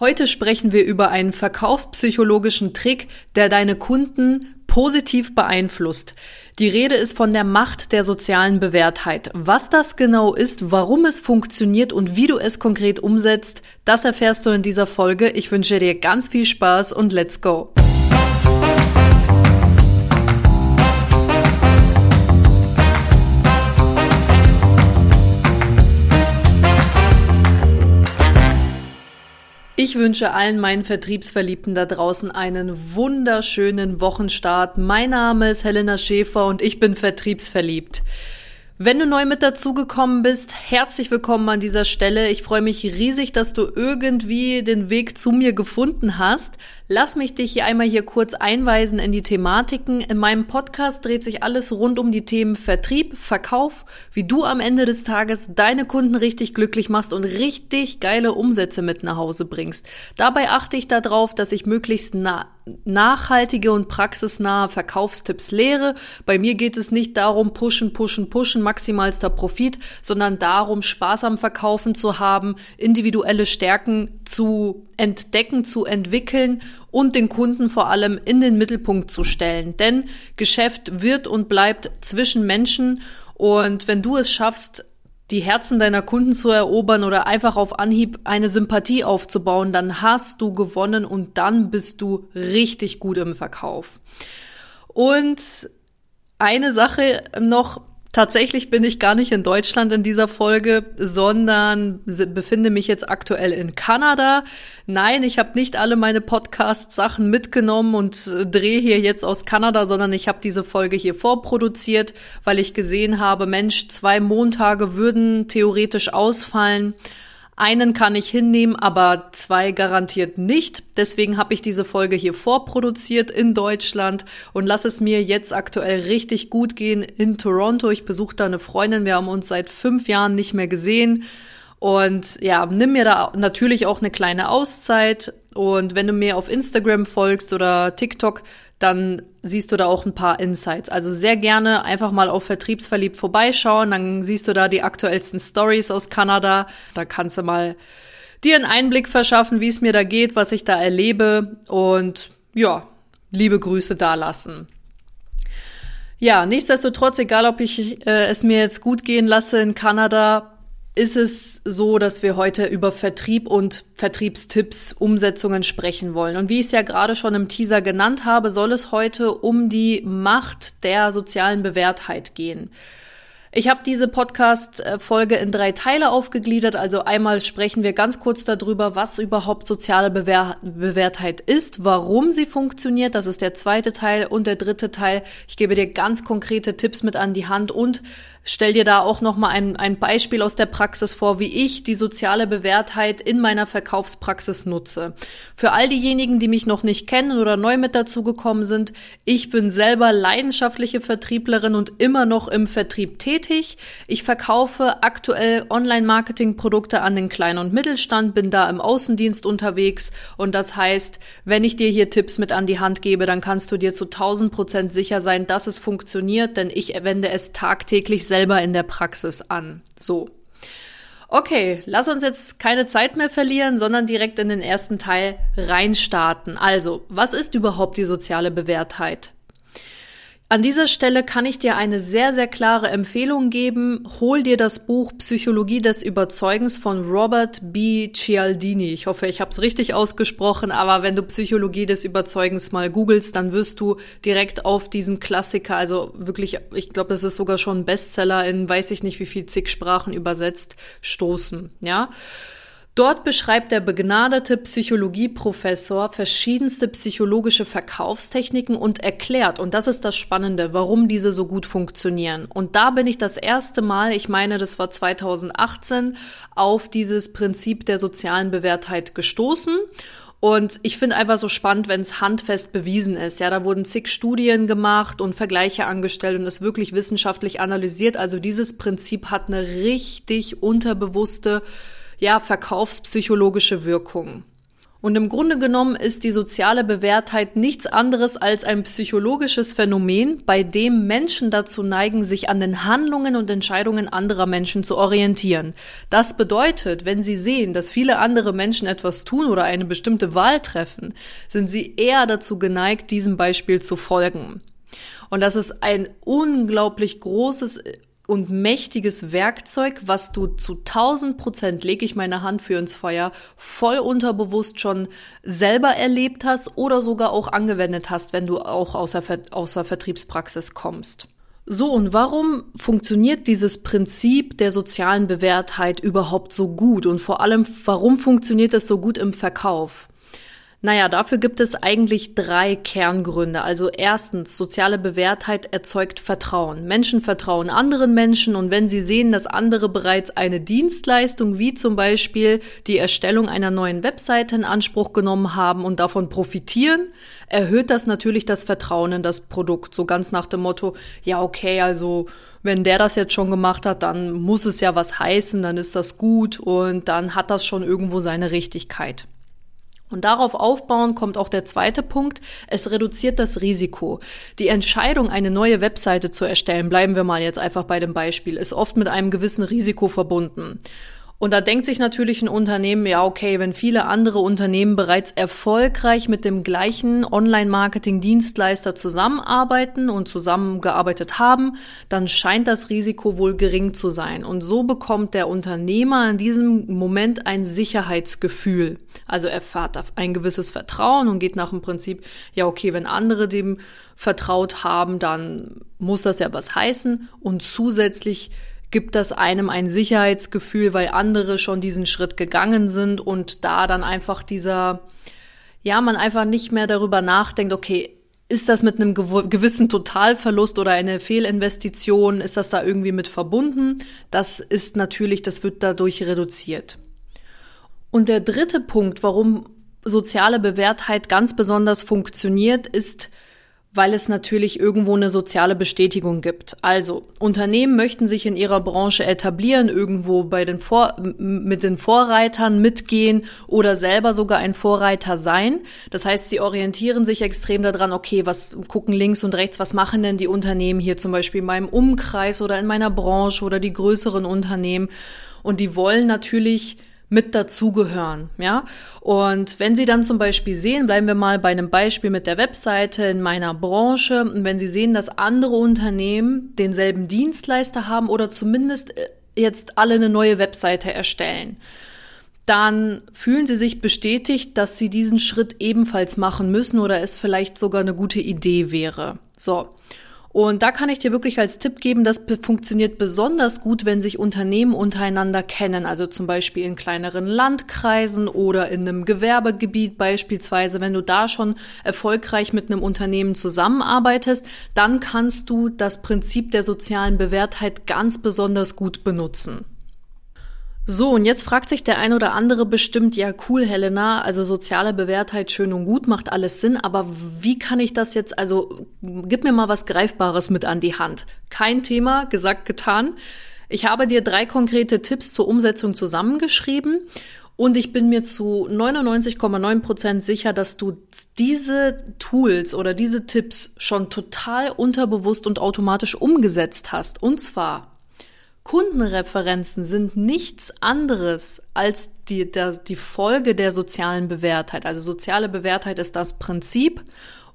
Heute sprechen wir über einen verkaufspsychologischen Trick, der deine Kunden positiv beeinflusst. Die Rede ist von der Macht der sozialen Bewährtheit. Was das genau ist, warum es funktioniert und wie du es konkret umsetzt, das erfährst du in dieser Folge. Ich wünsche dir ganz viel Spaß und let's go. Ich wünsche allen meinen Vertriebsverliebten da draußen einen wunderschönen Wochenstart. Mein Name ist Helena Schäfer und ich bin vertriebsverliebt. Wenn du neu mit dazugekommen bist, herzlich willkommen an dieser Stelle. Ich freue mich riesig, dass du irgendwie den Weg zu mir gefunden hast. Lass mich dich hier einmal hier kurz einweisen in die Thematiken. In meinem Podcast dreht sich alles rund um die Themen Vertrieb, Verkauf, wie du am Ende des Tages deine Kunden richtig glücklich machst und richtig geile Umsätze mit nach Hause bringst. Dabei achte ich darauf, dass ich möglichst nah nachhaltige und praxisnahe Verkaufstipps lehre. Bei mir geht es nicht darum, pushen, pushen, pushen, maximalster Profit, sondern darum, Spaß am Verkaufen zu haben, individuelle Stärken zu entdecken, zu entwickeln und den Kunden vor allem in den Mittelpunkt zu stellen. Denn Geschäft wird und bleibt zwischen Menschen und wenn du es schaffst, die Herzen deiner Kunden zu erobern oder einfach auf Anhieb eine Sympathie aufzubauen, dann hast du gewonnen und dann bist du richtig gut im Verkauf. Und eine Sache noch, Tatsächlich bin ich gar nicht in Deutschland in dieser Folge, sondern befinde mich jetzt aktuell in Kanada. Nein, ich habe nicht alle meine Podcast-Sachen mitgenommen und äh, drehe hier jetzt aus Kanada, sondern ich habe diese Folge hier vorproduziert, weil ich gesehen habe, Mensch, zwei Montage würden theoretisch ausfallen. Einen kann ich hinnehmen, aber zwei garantiert nicht. Deswegen habe ich diese Folge hier vorproduziert in Deutschland und lass es mir jetzt aktuell richtig gut gehen in Toronto. Ich besuche da eine Freundin. Wir haben uns seit fünf Jahren nicht mehr gesehen. Und ja, nimm mir da natürlich auch eine kleine Auszeit. Und wenn du mir auf Instagram folgst oder TikTok, dann siehst du da auch ein paar Insights. Also sehr gerne einfach mal auf Vertriebsverliebt vorbeischauen. Dann siehst du da die aktuellsten Stories aus Kanada. Da kannst du mal dir einen Einblick verschaffen, wie es mir da geht, was ich da erlebe. Und ja, liebe Grüße da lassen. Ja, nichtsdestotrotz, egal ob ich äh, es mir jetzt gut gehen lasse in Kanada, ist es so, dass wir heute über Vertrieb und Vertriebstipps, Umsetzungen sprechen wollen. Und wie ich es ja gerade schon im Teaser genannt habe, soll es heute um die Macht der sozialen Bewährtheit gehen. Ich habe diese Podcast-Folge in drei Teile aufgegliedert. Also einmal sprechen wir ganz kurz darüber, was überhaupt soziale Bewehr Bewährtheit ist, warum sie funktioniert. Das ist der zweite Teil. Und der dritte Teil, ich gebe dir ganz konkrete Tipps mit an die Hand und stell dir da auch nochmal ein, ein Beispiel aus der Praxis vor, wie ich die soziale Bewährtheit in meiner Verkaufspraxis nutze. Für all diejenigen, die mich noch nicht kennen oder neu mit dazugekommen sind, ich bin selber leidenschaftliche Vertrieblerin und immer noch im Vertrieb tätig. Ich verkaufe aktuell Online-Marketing-Produkte an den Kleinen und Mittelstand, bin da im Außendienst unterwegs und das heißt, wenn ich dir hier Tipps mit an die Hand gebe, dann kannst du dir zu 1000 Prozent sicher sein, dass es funktioniert, denn ich wende es tagtäglich selber in der Praxis an. So. Okay, lass uns jetzt keine Zeit mehr verlieren, sondern direkt in den ersten Teil reinstarten. Also, was ist überhaupt die soziale Bewährtheit? An dieser Stelle kann ich dir eine sehr, sehr klare Empfehlung geben. Hol dir das Buch Psychologie des Überzeugens von Robert B. Cialdini. Ich hoffe, ich habe es richtig ausgesprochen, aber wenn du Psychologie des Überzeugens mal googelst, dann wirst du direkt auf diesen Klassiker, also wirklich, ich glaube, das ist sogar schon ein Bestseller in weiß ich nicht wie viel zig Sprachen übersetzt, stoßen. Ja. Dort beschreibt der begnadete Psychologieprofessor verschiedenste psychologische Verkaufstechniken und erklärt, und das ist das Spannende, warum diese so gut funktionieren. Und da bin ich das erste Mal, ich meine, das war 2018, auf dieses Prinzip der sozialen Bewährtheit gestoßen. Und ich finde einfach so spannend, wenn es handfest bewiesen ist. Ja, da wurden zig Studien gemacht und Vergleiche angestellt und es wirklich wissenschaftlich analysiert. Also dieses Prinzip hat eine richtig unterbewusste ja, verkaufspsychologische Wirkung. Und im Grunde genommen ist die soziale Bewährtheit nichts anderes als ein psychologisches Phänomen, bei dem Menschen dazu neigen, sich an den Handlungen und Entscheidungen anderer Menschen zu orientieren. Das bedeutet, wenn sie sehen, dass viele andere Menschen etwas tun oder eine bestimmte Wahl treffen, sind sie eher dazu geneigt, diesem Beispiel zu folgen. Und das ist ein unglaublich großes und mächtiges Werkzeug, was du zu 1000 Prozent, lege ich meine Hand für ins Feuer, voll unterbewusst schon selber erlebt hast oder sogar auch angewendet hast, wenn du auch aus der, Ver aus Vertriebspraxis kommst. So, und warum funktioniert dieses Prinzip der sozialen Bewährtheit überhaupt so gut? Und vor allem, warum funktioniert es so gut im Verkauf? Naja, dafür gibt es eigentlich drei Kerngründe. Also erstens, soziale Bewährtheit erzeugt Vertrauen. Menschen vertrauen anderen Menschen und wenn sie sehen, dass andere bereits eine Dienstleistung wie zum Beispiel die Erstellung einer neuen Webseite in Anspruch genommen haben und davon profitieren, erhöht das natürlich das Vertrauen in das Produkt. So ganz nach dem Motto, ja, okay, also wenn der das jetzt schon gemacht hat, dann muss es ja was heißen, dann ist das gut und dann hat das schon irgendwo seine Richtigkeit. Und darauf aufbauen kommt auch der zweite Punkt. Es reduziert das Risiko. Die Entscheidung, eine neue Webseite zu erstellen, bleiben wir mal jetzt einfach bei dem Beispiel, ist oft mit einem gewissen Risiko verbunden. Und da denkt sich natürlich ein Unternehmen, ja, okay, wenn viele andere Unternehmen bereits erfolgreich mit dem gleichen Online-Marketing-Dienstleister zusammenarbeiten und zusammengearbeitet haben, dann scheint das Risiko wohl gering zu sein. Und so bekommt der Unternehmer in diesem Moment ein Sicherheitsgefühl. Also er fährt auf ein gewisses Vertrauen und geht nach dem Prinzip, ja, okay, wenn andere dem vertraut haben, dann muss das ja was heißen. Und zusätzlich gibt das einem ein Sicherheitsgefühl, weil andere schon diesen Schritt gegangen sind und da dann einfach dieser, ja, man einfach nicht mehr darüber nachdenkt, okay, ist das mit einem gewissen Totalverlust oder eine Fehlinvestition, ist das da irgendwie mit verbunden? Das ist natürlich, das wird dadurch reduziert. Und der dritte Punkt, warum soziale Bewährtheit ganz besonders funktioniert, ist, weil es natürlich irgendwo eine soziale Bestätigung gibt. Also Unternehmen möchten sich in ihrer Branche etablieren, irgendwo bei den Vor mit den Vorreitern mitgehen oder selber sogar ein Vorreiter sein. Das heißt, sie orientieren sich extrem daran, okay, was gucken links und rechts, was machen denn die Unternehmen hier zum Beispiel in meinem Umkreis oder in meiner Branche oder die größeren Unternehmen. Und die wollen natürlich mit dazugehören, ja. Und wenn Sie dann zum Beispiel sehen, bleiben wir mal bei einem Beispiel mit der Webseite in meiner Branche, und wenn Sie sehen, dass andere Unternehmen denselben Dienstleister haben oder zumindest äh, jetzt alle eine neue Webseite erstellen, dann fühlen Sie sich bestätigt, dass Sie diesen Schritt ebenfalls machen müssen oder es vielleicht sogar eine gute Idee wäre. So. Und da kann ich dir wirklich als Tipp geben, das funktioniert besonders gut, wenn sich Unternehmen untereinander kennen, also zum Beispiel in kleineren Landkreisen oder in einem Gewerbegebiet beispielsweise. Wenn du da schon erfolgreich mit einem Unternehmen zusammenarbeitest, dann kannst du das Prinzip der sozialen Bewährtheit ganz besonders gut benutzen. So, und jetzt fragt sich der ein oder andere bestimmt, ja cool, Helena, also soziale Bewährtheit schön und gut, macht alles Sinn, aber wie kann ich das jetzt, also gib mir mal was Greifbares mit an die Hand. Kein Thema, gesagt, getan. Ich habe dir drei konkrete Tipps zur Umsetzung zusammengeschrieben und ich bin mir zu 99,9 Prozent sicher, dass du diese Tools oder diese Tipps schon total unterbewusst und automatisch umgesetzt hast. Und zwar Kundenreferenzen sind nichts anderes als die, der, die Folge der sozialen Bewährtheit. Also soziale Bewährtheit ist das Prinzip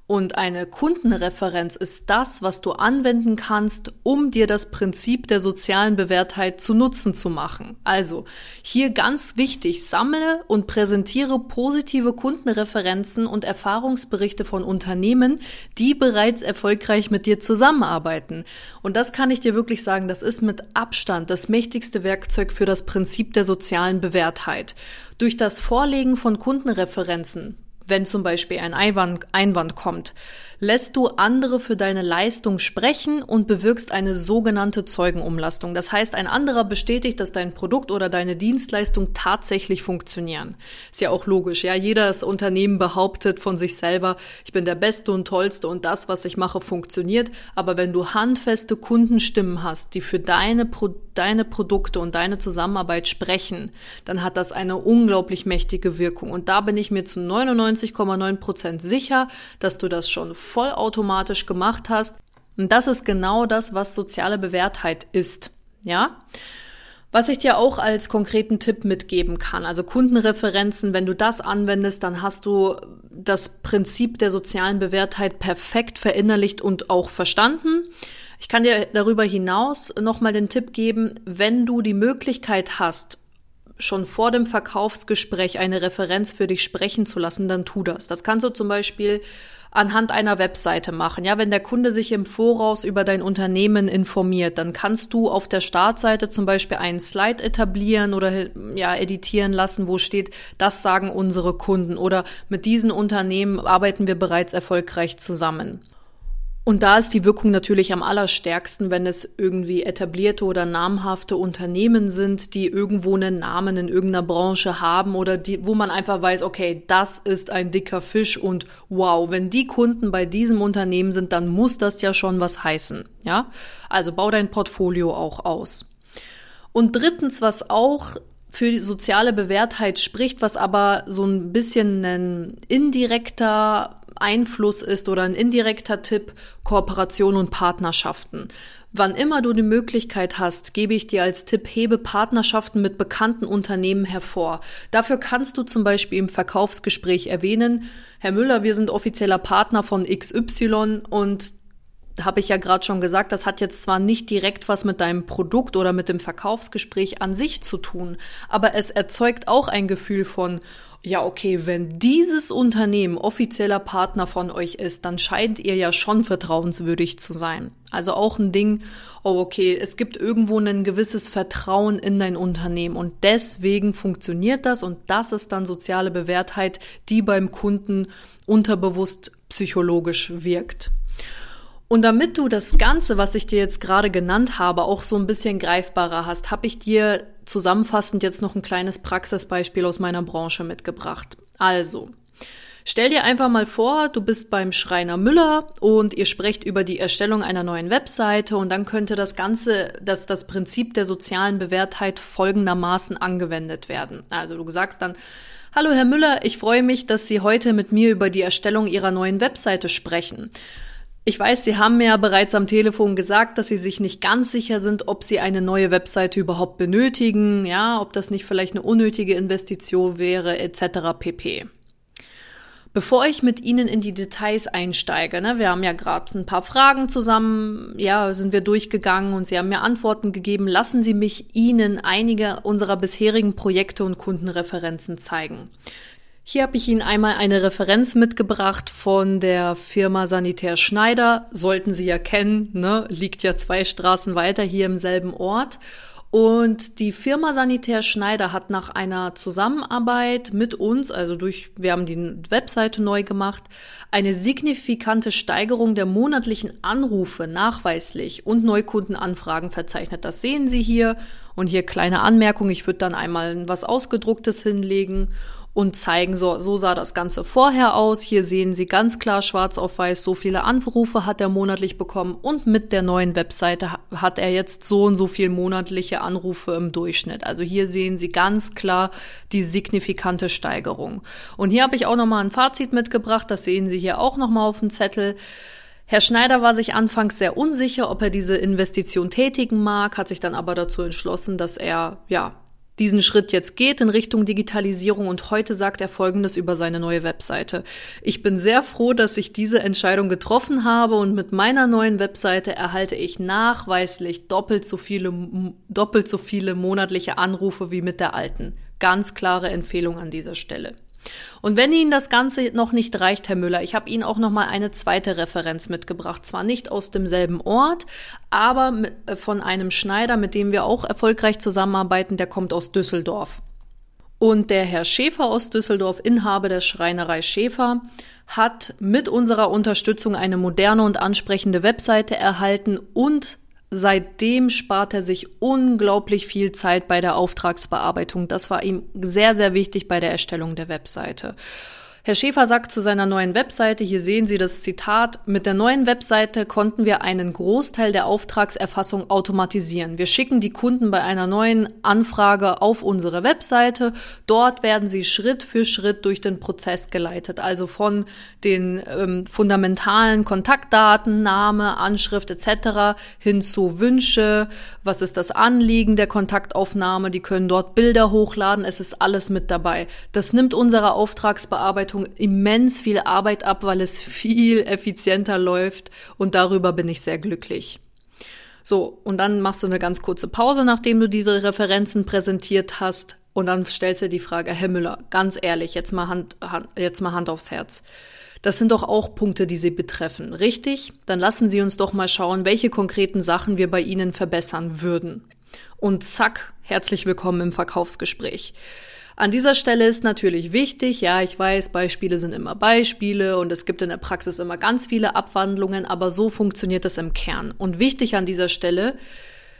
und eine Kundenreferenz ist das, was du anwenden kannst, um dir das Prinzip der sozialen Bewährtheit zu Nutzen zu machen. Also hier ganz wichtig, sammle und präsentiere positive Kundenreferenzen und Erfahrungsberichte von Unternehmen, die bereits erfolgreich mit dir zusammenarbeiten. Und das kann ich dir wirklich sagen, das ist mit Abstand das mächtigste Werkzeug für das Prinzip der sozialen Bewährtheit. Durch das Vorlegen von Kundenreferenzen wenn zum Beispiel ein Einwand, Einwand kommt, lässt du andere für deine Leistung sprechen und bewirkst eine sogenannte Zeugenumlastung. Das heißt, ein anderer bestätigt, dass dein Produkt oder deine Dienstleistung tatsächlich funktionieren. Ist ja auch logisch, ja. Jedes Unternehmen behauptet von sich selber, ich bin der Beste und Tollste und das, was ich mache, funktioniert. Aber wenn du handfeste Kundenstimmen hast, die für deine, Pro deine Produkte und deine Zusammenarbeit sprechen, dann hat das eine unglaublich mächtige Wirkung. Und da bin ich mir zu 99,9 Prozent sicher, dass du das schon vollautomatisch gemacht hast. Und das ist genau das, was soziale Bewährtheit ist. Ja? Was ich dir auch als konkreten Tipp mitgeben kann, also Kundenreferenzen, wenn du das anwendest, dann hast du das Prinzip der sozialen Bewährtheit perfekt verinnerlicht und auch verstanden. Ich kann dir darüber hinaus nochmal den Tipp geben, wenn du die Möglichkeit hast, schon vor dem Verkaufsgespräch eine Referenz für dich sprechen zu lassen, dann tu das. Das kannst du zum Beispiel anhand einer Webseite machen. Ja, wenn der Kunde sich im Voraus über dein Unternehmen informiert, dann kannst du auf der Startseite zum Beispiel einen Slide etablieren oder ja, editieren lassen, wo steht, das sagen unsere Kunden oder mit diesen Unternehmen arbeiten wir bereits erfolgreich zusammen. Und da ist die Wirkung natürlich am allerstärksten, wenn es irgendwie etablierte oder namhafte Unternehmen sind, die irgendwo einen Namen in irgendeiner Branche haben oder die, wo man einfach weiß, okay, das ist ein dicker Fisch und wow, wenn die Kunden bei diesem Unternehmen sind, dann muss das ja schon was heißen, ja? Also bau dein Portfolio auch aus. Und drittens, was auch für die soziale Bewährtheit spricht, was aber so ein bisschen ein indirekter Einfluss ist oder ein indirekter Tipp, Kooperation und Partnerschaften. Wann immer du die Möglichkeit hast, gebe ich dir als Tipp, hebe Partnerschaften mit bekannten Unternehmen hervor. Dafür kannst du zum Beispiel im Verkaufsgespräch erwähnen, Herr Müller, wir sind offizieller Partner von XY und habe ich ja gerade schon gesagt, das hat jetzt zwar nicht direkt was mit deinem Produkt oder mit dem Verkaufsgespräch an sich zu tun, aber es erzeugt auch ein Gefühl von, ja, okay, wenn dieses Unternehmen offizieller Partner von euch ist, dann scheint ihr ja schon vertrauenswürdig zu sein. Also auch ein Ding, oh, okay, es gibt irgendwo ein gewisses Vertrauen in dein Unternehmen und deswegen funktioniert das und das ist dann soziale Bewährtheit, die beim Kunden unterbewusst psychologisch wirkt. Und damit du das Ganze, was ich dir jetzt gerade genannt habe, auch so ein bisschen greifbarer hast, habe ich dir zusammenfassend jetzt noch ein kleines Praxisbeispiel aus meiner Branche mitgebracht. Also, Stell dir einfach mal vor, du bist beim Schreiner Müller und ihr sprecht über die Erstellung einer neuen Webseite und dann könnte das Ganze, das, das Prinzip der sozialen Bewährtheit folgendermaßen angewendet werden. Also du sagst dann, Hallo Herr Müller, ich freue mich, dass Sie heute mit mir über die Erstellung Ihrer neuen Webseite sprechen. Ich weiß, Sie haben mir ja bereits am Telefon gesagt, dass Sie sich nicht ganz sicher sind, ob Sie eine neue Webseite überhaupt benötigen, ja, ob das nicht vielleicht eine unnötige Investition wäre, etc. pp. Bevor ich mit Ihnen in die Details einsteige, ne, wir haben ja gerade ein paar Fragen zusammen, ja, sind wir durchgegangen und Sie haben mir Antworten gegeben. Lassen Sie mich Ihnen einige unserer bisherigen Projekte und Kundenreferenzen zeigen. Hier habe ich Ihnen einmal eine Referenz mitgebracht von der Firma Sanitär Schneider. Sollten Sie ja kennen, ne? liegt ja zwei Straßen weiter hier im selben Ort. Und die Firma Sanitär Schneider hat nach einer Zusammenarbeit mit uns, also durch, wir haben die Webseite neu gemacht, eine signifikante Steigerung der monatlichen Anrufe nachweislich und Neukundenanfragen verzeichnet. Das sehen Sie hier. Und hier kleine Anmerkung, ich würde dann einmal was Ausgedrucktes hinlegen und zeigen, so, so sah das Ganze vorher aus. Hier sehen Sie ganz klar schwarz auf weiß, so viele Anrufe hat er monatlich bekommen und mit der neuen Webseite hat er jetzt so und so viel monatliche Anrufe im Durchschnitt. Also hier sehen Sie ganz klar die signifikante Steigerung. Und hier habe ich auch nochmal ein Fazit mitgebracht, das sehen Sie hier auch nochmal auf dem Zettel. Herr Schneider war sich anfangs sehr unsicher, ob er diese Investition tätigen mag, hat sich dann aber dazu entschlossen, dass er, ja, diesen Schritt jetzt geht in Richtung Digitalisierung und heute sagt er Folgendes über seine neue Webseite. Ich bin sehr froh, dass ich diese Entscheidung getroffen habe und mit meiner neuen Webseite erhalte ich nachweislich doppelt so viele, doppelt so viele monatliche Anrufe wie mit der alten. Ganz klare Empfehlung an dieser Stelle. Und wenn Ihnen das Ganze noch nicht reicht, Herr Müller, ich habe Ihnen auch noch mal eine zweite Referenz mitgebracht. Zwar nicht aus demselben Ort, aber äh, von einem Schneider, mit dem wir auch erfolgreich zusammenarbeiten, der kommt aus Düsseldorf. Und der Herr Schäfer aus Düsseldorf, Inhaber der Schreinerei Schäfer, hat mit unserer Unterstützung eine moderne und ansprechende Webseite erhalten und seitdem spart er sich unglaublich viel Zeit bei der Auftragsbearbeitung. Das war ihm sehr, sehr wichtig bei der Erstellung der Webseite. Herr Schäfer sagt zu seiner neuen Webseite, hier sehen Sie das Zitat, mit der neuen Webseite konnten wir einen Großteil der Auftragserfassung automatisieren. Wir schicken die Kunden bei einer neuen Anfrage auf unsere Webseite. Dort werden sie Schritt für Schritt durch den Prozess geleitet, also von den ähm, fundamentalen Kontaktdaten, Name, Anschrift etc. hin zu Wünsche, was ist das Anliegen der Kontaktaufnahme, die können dort Bilder hochladen, es ist alles mit dabei. Das nimmt unsere Auftragsbearbeitung Buchhaltung immens viel Arbeit ab, weil es viel effizienter läuft und darüber bin ich sehr glücklich. So, und dann machst du eine ganz kurze Pause, nachdem du diese Referenzen präsentiert hast und dann stellst du die Frage, Herr Müller, ganz ehrlich, jetzt mal Hand, Hand, jetzt mal Hand aufs Herz. Das sind doch auch Punkte, die Sie betreffen, richtig? Dann lassen Sie uns doch mal schauen, welche konkreten Sachen wir bei Ihnen verbessern würden. Und zack, herzlich willkommen im Verkaufsgespräch. An dieser Stelle ist natürlich wichtig, ja, ich weiß, Beispiele sind immer Beispiele und es gibt in der Praxis immer ganz viele Abwandlungen, aber so funktioniert es im Kern. Und wichtig an dieser Stelle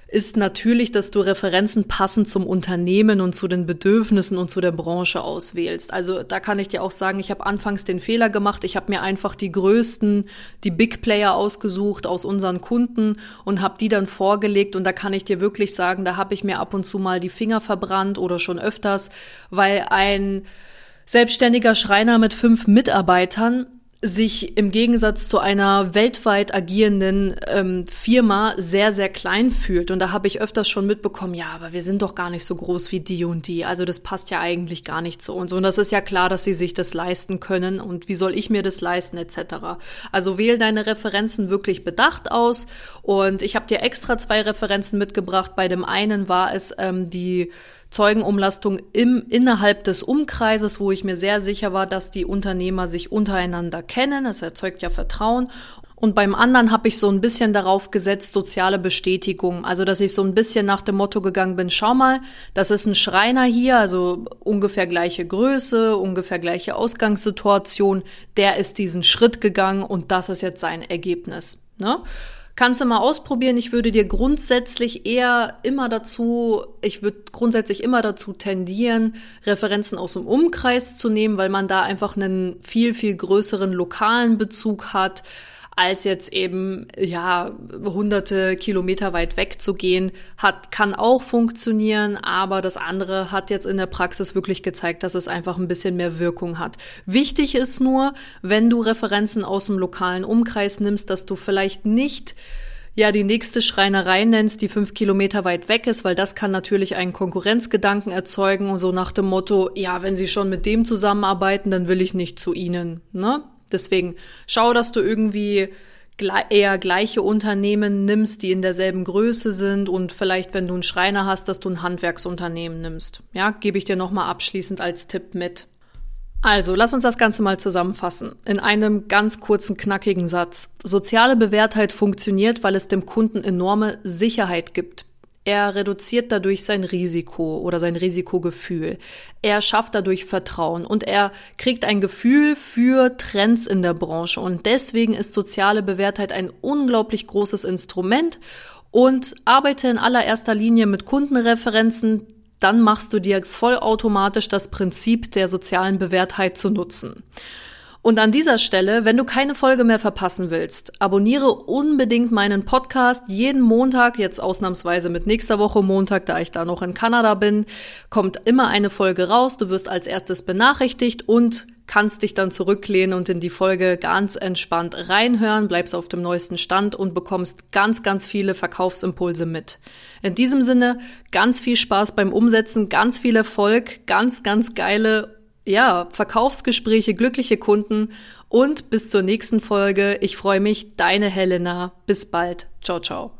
ist natürlich, dass du Referenzen passend zum Unternehmen und zu den Bedürfnissen und zu der Branche auswählst. Also da kann ich dir auch sagen, ich habe anfangs den Fehler gemacht. Ich habe mir einfach die größten, die Big Player ausgesucht aus unseren Kunden und habe die dann vorgelegt. Und da kann ich dir wirklich sagen, da habe ich mir ab und zu mal die Finger verbrannt oder schon öfters, weil ein selbstständiger Schreiner mit fünf Mitarbeitern sich im Gegensatz zu einer weltweit agierenden ähm, Firma sehr, sehr klein fühlt. Und da habe ich öfters schon mitbekommen, ja, aber wir sind doch gar nicht so groß wie die und die. Also das passt ja eigentlich gar nicht zu uns. Und das ist ja klar, dass sie sich das leisten können. Und wie soll ich mir das leisten, etc. Also wähl deine Referenzen wirklich bedacht aus. Und ich habe dir extra zwei Referenzen mitgebracht. Bei dem einen war es ähm, die Zeugenumlastung im, innerhalb des Umkreises, wo ich mir sehr sicher war, dass die Unternehmer sich untereinander kennen. Das erzeugt ja Vertrauen. Und beim anderen habe ich so ein bisschen darauf gesetzt, soziale Bestätigung. Also, dass ich so ein bisschen nach dem Motto gegangen bin, schau mal, das ist ein Schreiner hier, also ungefähr gleiche Größe, ungefähr gleiche Ausgangssituation. Der ist diesen Schritt gegangen und das ist jetzt sein Ergebnis. Ne? Kannst du mal ausprobieren. Ich würde dir grundsätzlich eher immer dazu, ich würde grundsätzlich immer dazu tendieren, Referenzen aus dem Umkreis zu nehmen, weil man da einfach einen viel, viel größeren lokalen Bezug hat als jetzt eben, ja, hunderte Kilometer weit weg zu gehen, hat, kann auch funktionieren, aber das andere hat jetzt in der Praxis wirklich gezeigt, dass es einfach ein bisschen mehr Wirkung hat. Wichtig ist nur, wenn du Referenzen aus dem lokalen Umkreis nimmst, dass du vielleicht nicht ja die nächste Schreinerei nennst, die fünf Kilometer weit weg ist, weil das kann natürlich einen Konkurrenzgedanken erzeugen, so nach dem Motto, ja, wenn sie schon mit dem zusammenarbeiten, dann will ich nicht zu ihnen. Ne? Deswegen schau, dass du irgendwie eher gleiche Unternehmen nimmst, die in derselben Größe sind und vielleicht, wenn du einen Schreiner hast, dass du ein Handwerksunternehmen nimmst. Ja, gebe ich dir nochmal abschließend als Tipp mit. Also, lass uns das Ganze mal zusammenfassen. In einem ganz kurzen, knackigen Satz. Soziale Bewährtheit funktioniert, weil es dem Kunden enorme Sicherheit gibt. Er reduziert dadurch sein Risiko oder sein Risikogefühl. Er schafft dadurch Vertrauen und er kriegt ein Gefühl für Trends in der Branche. Und deswegen ist soziale Bewährtheit ein unglaublich großes Instrument und arbeite in allererster Linie mit Kundenreferenzen. Dann machst du dir vollautomatisch das Prinzip der sozialen Bewährtheit zu nutzen. Und an dieser Stelle, wenn du keine Folge mehr verpassen willst, abonniere unbedingt meinen Podcast. Jeden Montag, jetzt ausnahmsweise mit nächster Woche Montag, da ich da noch in Kanada bin, kommt immer eine Folge raus. Du wirst als erstes benachrichtigt und kannst dich dann zurücklehnen und in die Folge ganz entspannt reinhören, bleibst auf dem neuesten Stand und bekommst ganz, ganz viele Verkaufsimpulse mit. In diesem Sinne, ganz viel Spaß beim Umsetzen, ganz viel Erfolg, ganz, ganz geile ja, Verkaufsgespräche, glückliche Kunden und bis zur nächsten Folge. Ich freue mich, deine Helena. Bis bald. Ciao, ciao.